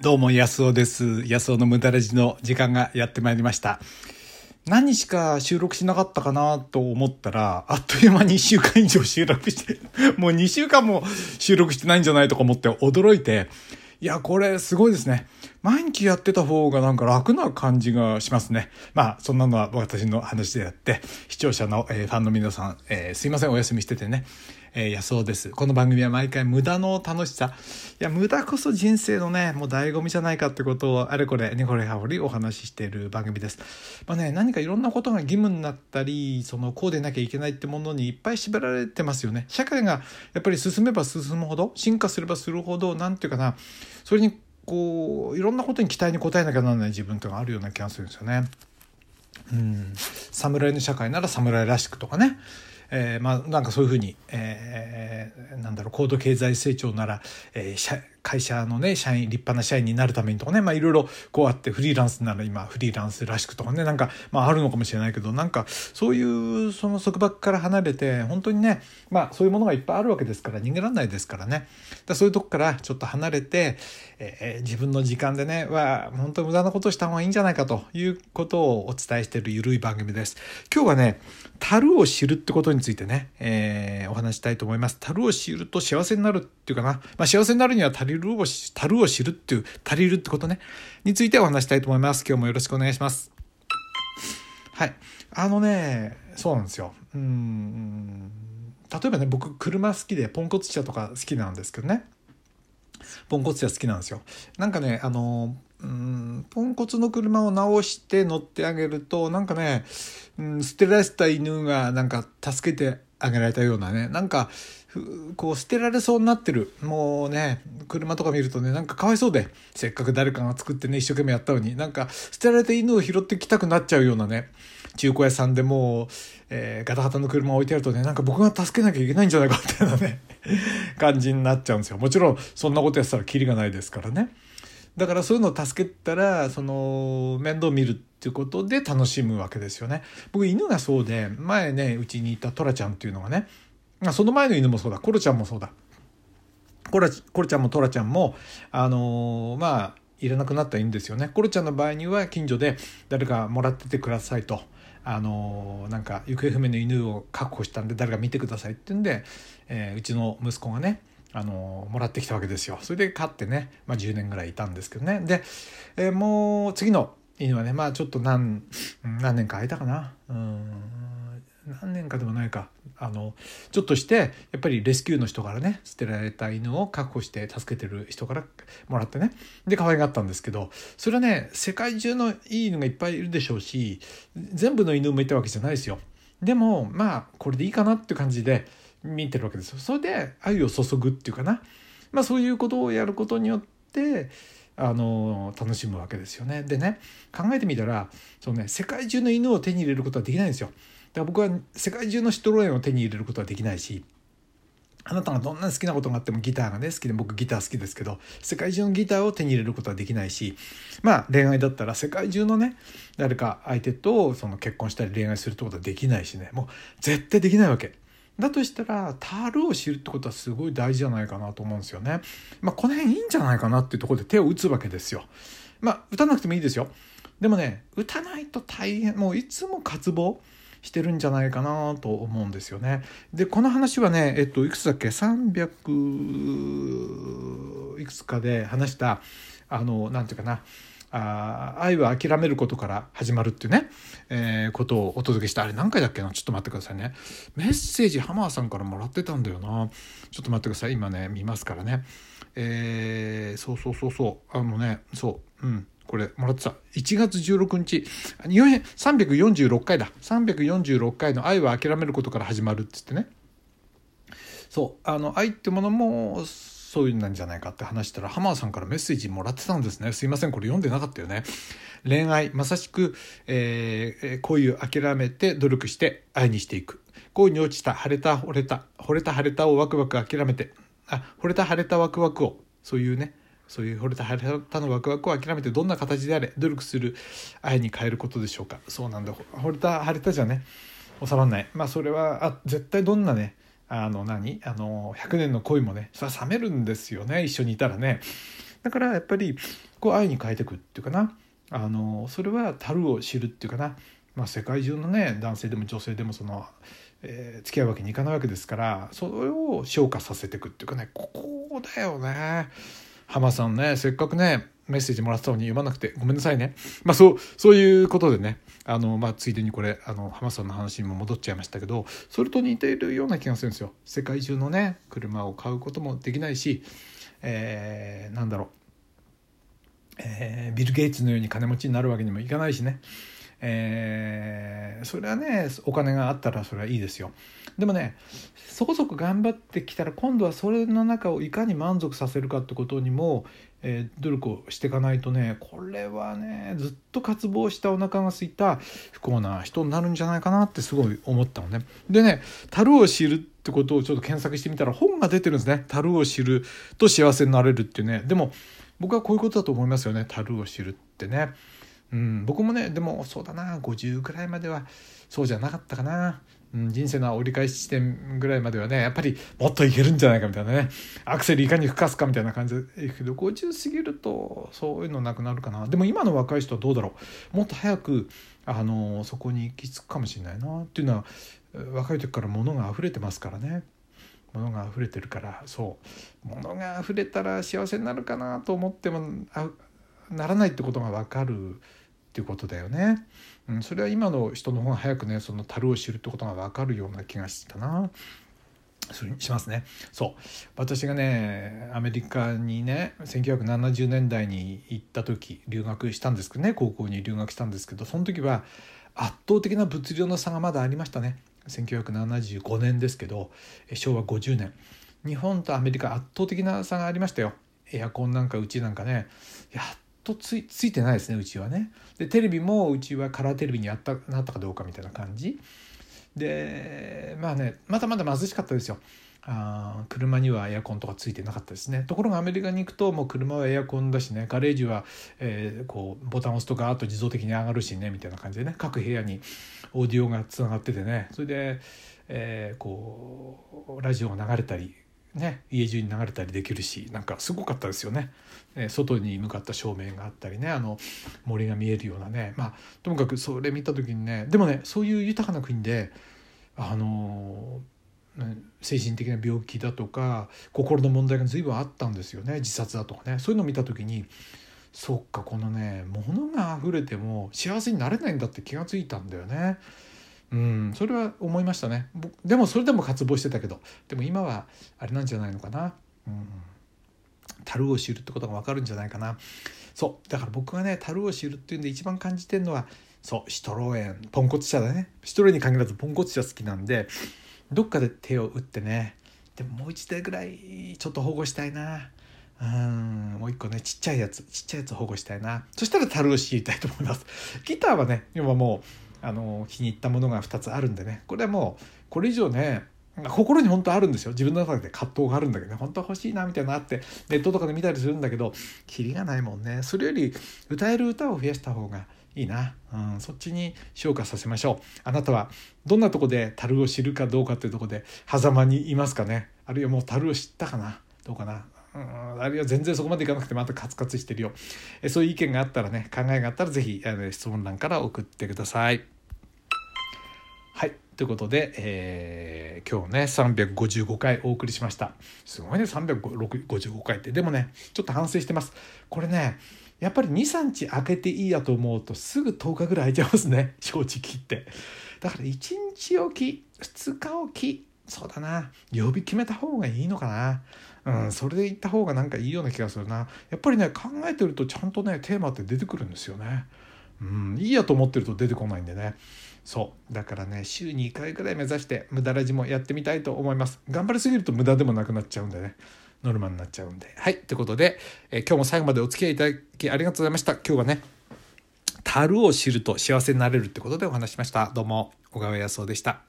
どうも、安尾です。安尾の無駄ラジの時間がやってまいりました。何日か収録しなかったかなと思ったら、あっという間に1週間以上収録して、もう2週間も収録してないんじゃないとか思って驚いて、いや、これすごいですね。毎日やってた方がなんか楽な感じがしますね。まあ、そんなのは私の話であって、視聴者の、えーファンの皆さん、えーすいません、お休みしててね。えー、安尾です。この番組は毎回無駄の楽しさ。いや、無駄こそ人生のね、もう醍醐味じゃないかってことをあれこれ、ねこれはほりお話ししている番組です。まあね、何かいろんなことが義務になったり、その、こうでなきゃいけないってものにいっぱい縛られてますよね。社会がやっぱり進めば進むほど、進化すればするほど、なんていうかな、それにこう、いろんなことに期待に応えなきゃならない自分っていうのがあるような気がするんですよね。うん、侍の社会なら侍らしくとかね、えーまあなんかそういうふうに、えーなんだろう高度経済成長なら、えー社会社のね社員立派な社員になるためにとかねまあいろいろこうあってフリーランスなら今フリーランスらしくとかねなんかまああるのかもしれないけどなんかそういうその束縛から離れて本当にねまあそういうものがいっぱいあるわけですから逃げられないですからね。だらそういうとこからちょっと離れて、えー自分の時間でねは本当に無駄なことをした方がいいんじゃないかということをお伝えしているゆるい番組です。今日はね樽を知るってことについてね、えーお話したいと思います。樽を知ると幸せになるっていうかな、まあ、幸せになるには足りるをし樽を知るっていう足りるってことね。についてお話したいと思います。今日もよろしくお願いします。はい。あのねそうなんですよ。うん。例えばね僕車好きでポンコツ車とか好きなんですけどね。ポンコツ車好きなんですよ。なんかねあのうんポンコツの車を直して乗ってあげるとなんかね、うん、捨てられた犬がなんか助けてあげられたようなね。なんかこう捨てられそうになってる。もうね車とか見るとねなんかかわいそうで。せっかく誰かが作ってね一生懸命やったのに。なんか捨てられた犬を拾ってきたくなっちゃうようなね。中古屋さんでもう、えーガタガタの車を置いてあるとねなんか僕が助けなきゃいけないんじゃないかみたいなね。感じになっちゃうんですよ。もちろんそんなことやってたらキリがないですからね。だからそういうのを助けたらその面倒見るっていうことで楽しむわけですよね。僕犬がそうで前ねうちにいたトラちゃんっていうのがねその前の犬もそうだ。コロちゃんもそうだ。コロコロちゃんもトラちゃんもあのーまあいらなくなったらいいんですよね。コロちゃんの場合には近所で誰かもらっててくださいと。あのーなんか行方不明の犬を確保したんで誰か見てくださいって言うんで、えーうちの息子がねあのもらってきたわけですよ。それで飼ってね、まあ、10年ぐらいいたんですけどね。で、えーもう次の犬はねまあちょっと何何年か空いたかな。うん何年かでもないか。あのちょっとしてやっぱりレスキューの人からね捨てられた犬を確保して助けてる人からもらってね。で可愛がったんですけどそれはね世界中のいい犬がいっぱいいるでしょうし全部の犬を向いたわけじゃないですよ。でもまあこれでいいかなって感じで見てるわけですよそれで愛を注ぐっていうかなまあそういうことをやることによってあの楽しむわけですよね。でね考えてみたらその、ね、世界中の犬を手に入れることはできないんですよ。だから僕は世界中のシトロエンを手に入れることはできないしあなたがどんなに好きなことがあってもギターがね好きで僕ギター好きですけど世界中のギターを手に入れることはできないしまあ恋愛だったら世界中のね誰か相手とその結婚したり恋愛するってことはできないしねもう絶対できないわけ。だとしたら、樽を知るってことはすごい大事じゃないかなと思うんですよね。まあ、この辺いいんじゃないかなっていうところで手を打つわけですよ。まあ、打たなくてもいいですよ。でもね、打たないと大変、もういつも渇望してるんじゃないかなと思うんですよね。で、この話はね、えっと、いくつだっけ ?300 いくつかで話した、あの、なんていうかな。あ愛は諦めることから始まるっていうね、えーことをお届けしたあれ何回だっけな？ちょっと待ってくださいね。メッセージハマーさんからもらってたんだよな。ちょっと待ってください。今ね見ますからね。えーそうそうそうそう。あのねそう。うん。これもらってた。1月16日346回だ。346回の「愛は諦めることから始まる」っつってね。そう。あの愛ってものもそういうなんじゃないかって話したら浜田さんからメッセージもらってたんですね。すいませんこれ読んでなかったよね。恋愛まさしく、えー恋を諦めて努力して愛にしていく。恋に落ちた晴れた惚れた惚れた晴れたをワクワク諦めて。あ惚れた晴れたワクワクを。そういうね。そういう惚れた晴れたのワクワクを諦めてどんな形であれ努力する愛に変えることでしょうか。そうなんだ。惚れた晴れたじゃね。収まんない。まあそれはあ絶対どんなねあの何？あの100年の恋もねそれは冷めるんですよね。一緒にいたらね。だからやっぱりこう愛に変えてくっていうかな。あのそれは樽を知るっていうかな、まあ、世界中のね男性でも女性でもその、えー、付き合うわけにいかないわけですからそれを昇華させていくっていうかね。ここだよね。浜さんねせっかくねメッセージもらったのに読まなくてごめんなさいね。まあそうそういうことでねあの、まあ、ついでにこれあの浜さんの話にも戻っちゃいましたけどそれと似ているような気がするんですよ。世界中のね車を買うこともできないし、えー、なんだろうえー、ビル・ゲイツのように金持ちになるわけにもいかないしね、えー、それはねお金があったらそれはいいですよ。でもねそこそこ頑張ってきたら今度はそれの中をいかに満足させるかってことにも、えー、努力をしていかないとねこれはねずっと渇望したお腹が空いた不幸な人になるんじゃないかなってすごい思ったのね。でね樽を知るってことをちょっと検索してみたら本が出てるんですね。樽を知ると幸せになれるっていうね。でも僕はこういうことだと思いますよね。樽を知るってね。うん、僕もねでもそうだな50ぐらいまではそうじゃなかったかな、うん、人生の折り返し地点ぐらいまではねやっぱりもっといけるんじゃないかみたいなね。アクセルいかに吹かすかみたいな感じ。でいくけど50過ぎるとそういうのなくなるかな。でも今の若い人はどうだろう。もっと早くあのそこに行き着くかもしれないなっていうのは若い時から物が溢れてますからね。物が溢れてるからそう。物が溢れたら幸せになるかなと思ってもならないってことが分かるていうことだよね。うん、それは今の人の方が早くねその樽を知るってことが分かるような気がしたな。それにしますね。そう私がねアメリカにね1970年代に行った時留学したんですけどね高校に留学したんですけどその時は圧倒的な物量の差がまだありましたね。1975年ですけど昭和50年日本とアメリカ圧倒的な差がありましたよエアコンなんかうちなんかねやっとついてないですねうちはね。でテレビもうちはカラーテレビにやったなったかどうかみたいな感じ。でまあねまだまだ貧しかったですよ。あ車にはエアコンとかついてなかったですね。ところがアメリカに行くともう車はエアコンだしね。ガレージは、えー、こうボタンを押すとガーッと自動的に上がるしねみたいな感じでね。各部屋にオーディオがつながっててね。それで、えー、こうラジオが流れたりね、家中に流れたりできるしなんかすごかったですよね、え、外に向かった照明があったりねあの森が見えるようなね。まあともかくそれ見た時にねでもねそういう豊かな国であのー精神的な病気だとか心の問題が随分あったんですよね。自殺だとかね。そういうのを見た時にそっかこのね物が溢れても幸せになれないんだって気が付いたんだよね。うん、それは思いましたね。でもそれでも渇望してたけどでも今はあれなんじゃないのかな、うん、樽を知るってことが分かるんじゃないかな。そう。だから僕がね樽を知るっていうんで一番感じてるのはそうシトロエン。ポンコツ茶だね。シトロエンに限らずポンコツ茶好きなんでどっかで手を打ってね。でももう一台ぐらいちょっと保護したいな。うん。もう一個ねちっちゃいやつちっちゃいやつ保護したいな。そしたら樽を知りたいと思います。ギターはね今もうあの気に入ったものが2つあるんでね。これはもうこれ以上ね心に本当あるんですよ。自分の中で葛藤があるんだけど、ね、本当は欲しいなみたいなあってネットとかで見たりするんだけどキリがないもんね。それより歌える歌を増やした方がいいな、うん、そっちに昇華させましょう。あなたはどんなとこで樽を知るかどうかっていうとこで狭間にいますかね。あるいはもう樽を知ったかな。どうかな。うん。あるいは全然そこまでいかなくてまたカツカツしてるよ。えそういう意見があったらね考えがあったら是非質問欄から送ってください。はい。ということで、えー、今日ね355回お送りしました。すごいね355回って。でもねちょっと反省してます。これねやっぱり23日空けていいやと思うとすぐ10日ぐらい空いちゃいますね。正直言って。だから1日おき2日おきそうだな曜日決めた方がいいのかなうんそれで行った方がなんかいいような気がするなやっぱりね考えてるとちゃんとねテーマって出てくるんですよねうんいいやと思ってると出てこないんでねそうだからね週に2回ぐらい目指して無駄ラジもやってみたいと思います頑張りすぎると無駄でもなくなっちゃうんでねノルマになっちゃうんで。はい。ということで、えー、今日も最後までお付き合いいただきありがとうございました。今日はね、樽を知ると幸せになれるってことでお話しました。どうも、小川康夫でした。